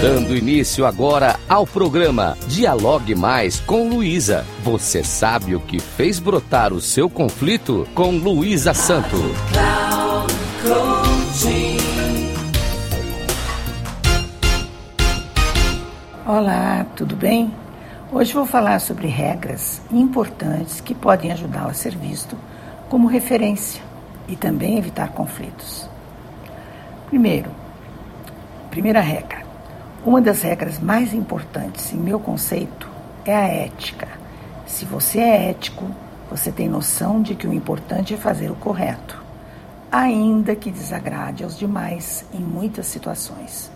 Dando início agora ao programa Dialogue Mais com Luísa. Você sabe o que fez brotar o seu conflito com Luísa Santo. Olá, tudo bem? Hoje vou falar sobre regras importantes que podem ajudá-lo a ser visto como referência e também evitar conflitos. Primeiro, primeira regra. Uma das regras mais importantes em meu conceito é a ética. Se você é ético, você tem noção de que o importante é fazer o correto, ainda que desagrade aos demais em muitas situações.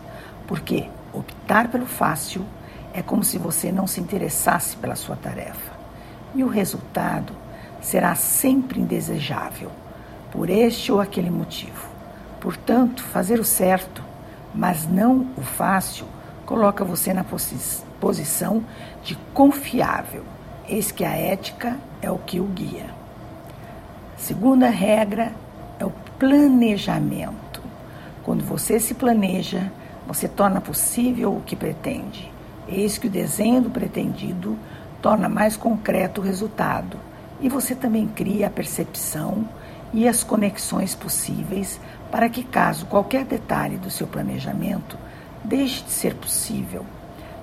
Porque optar pelo fácil é como se você não se interessasse pela sua tarefa. E o resultado será sempre indesejável, por este ou aquele motivo. Portanto, fazer o certo, mas não o fácil, coloca você na posi posição de confiável. Eis que a ética é o que o guia. Segunda regra é o planejamento. Quando você se planeja, você torna possível o que pretende. Eis que o desenho do pretendido torna mais concreto o resultado e você também cria a percepção e as conexões possíveis para que, caso qualquer detalhe do seu planejamento deixe de ser possível,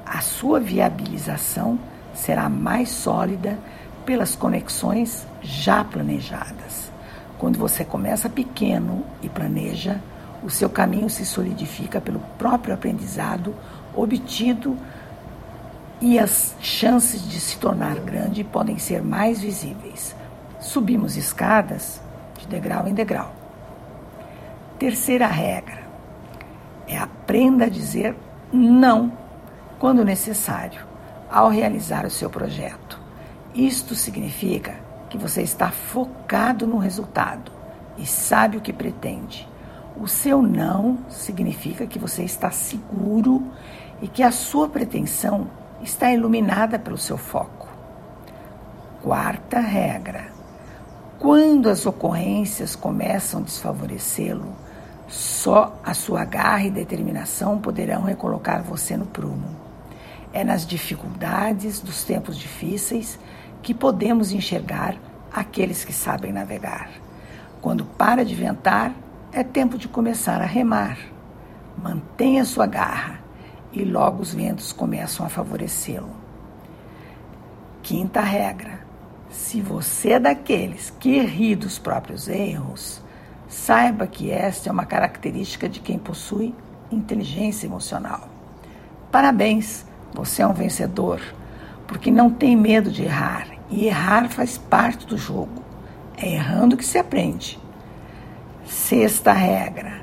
a sua viabilização será mais sólida pelas conexões já planejadas. Quando você começa pequeno e planeja, o seu caminho se solidifica pelo próprio aprendizado obtido e as chances de se tornar grande podem ser mais visíveis. Subimos escadas de degrau em degrau. Terceira regra é aprenda a dizer não quando necessário ao realizar o seu projeto. Isto significa que você está focado no resultado e sabe o que pretende. O seu não significa que você está seguro e que a sua pretensão está iluminada pelo seu foco. Quarta regra: quando as ocorrências começam a desfavorecê-lo, só a sua garra e determinação poderão recolocar você no prumo. É nas dificuldades dos tempos difíceis que podemos enxergar aqueles que sabem navegar. Quando para de ventar, é tempo de começar a remar. Mantenha sua garra e logo os ventos começam a favorecê-lo. Quinta regra: se você é daqueles que ri dos próprios erros, saiba que esta é uma característica de quem possui inteligência emocional. Parabéns, você é um vencedor, porque não tem medo de errar, e errar faz parte do jogo. É errando que se aprende. Sexta regra: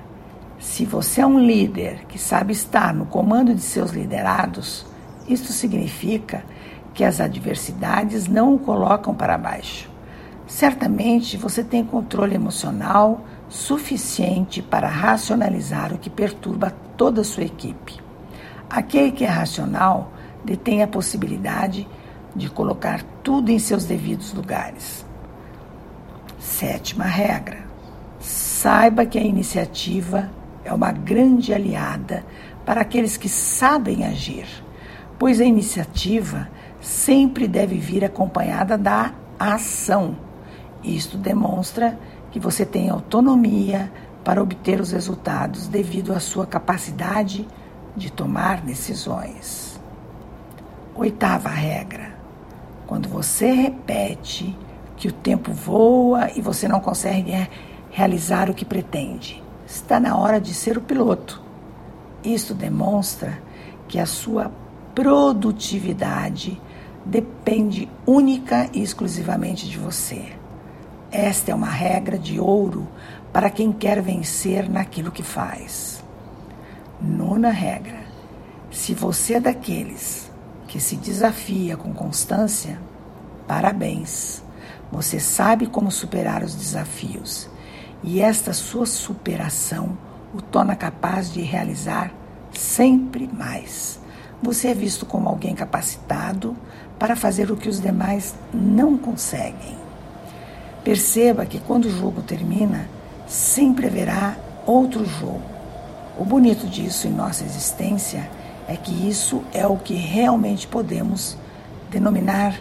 se você é um líder que sabe estar no comando de seus liderados, isto significa que as adversidades não o colocam para baixo. Certamente você tem controle emocional suficiente para racionalizar o que perturba toda a sua equipe. Aquele que é racional detém a possibilidade de colocar tudo em seus devidos lugares. Sétima regra: saiba que a iniciativa é uma grande aliada para aqueles que sabem agir, pois a iniciativa sempre deve vir acompanhada da ação. Isto demonstra que você tem autonomia para obter os resultados devido à sua capacidade de tomar decisões. Oitava regra: quando você repete que o tempo voa e você não consegue realizar o que pretende, está na hora de ser o piloto. Isso demonstra que a sua produtividade depende única e exclusivamente de você. Esta é uma regra de ouro para quem quer vencer naquilo que faz. Nona regra: se você é daqueles que se desafia com constância, parabéns. Você sabe como superar os desafios e esta sua superação o torna capaz de realizar sempre mais. Você é visto como alguém capacitado para fazer o que os demais não conseguem. Perceba que quando o jogo termina, sempre haverá outro jogo. O bonito disso em nossa existência é que isso é o que realmente podemos denominar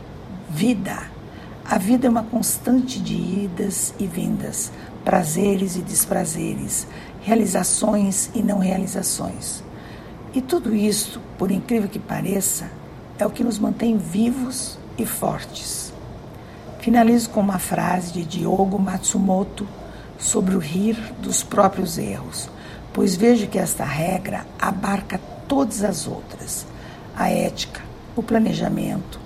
vida. A vida é uma constante de idas e vindas, prazeres e desprazeres, realizações e não realizações. E tudo isso, por incrível que pareça, é o que nos mantém vivos e fortes. Finalizo com uma frase de Diogo Matsumoto sobre o rir dos próprios erros, pois vejo que esta regra abarca todas as outras: a ética, o planejamento,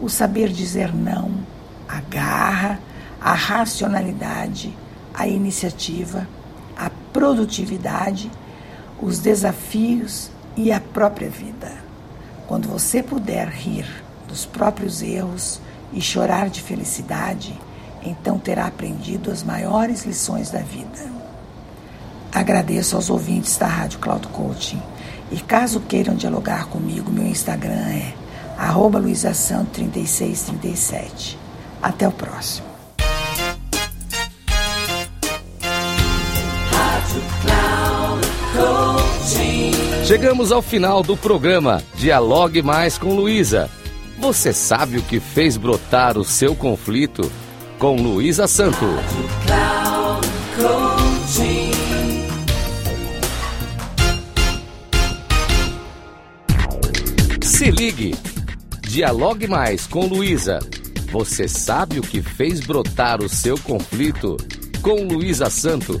o saber dizer não, a garra, a racionalidade, a iniciativa, a produtividade, os desafios e a própria vida. Quando você puder rir dos próprios erros e chorar de felicidade, então terá aprendido as maiores lições da vida. Agradeço aos ouvintes da Rádio Cloud Coaching e caso queiram dialogar comigo, meu Instagram é arroba 3637 Até o próximo. Chegamos ao final do programa Dialogue Mais com Luísa. Você sabe o que fez brotar o seu conflito? Com Luísa Santo. Se ligue. Dialogue mais com Luísa. Você sabe o que fez brotar o seu conflito? Com Luísa Santo,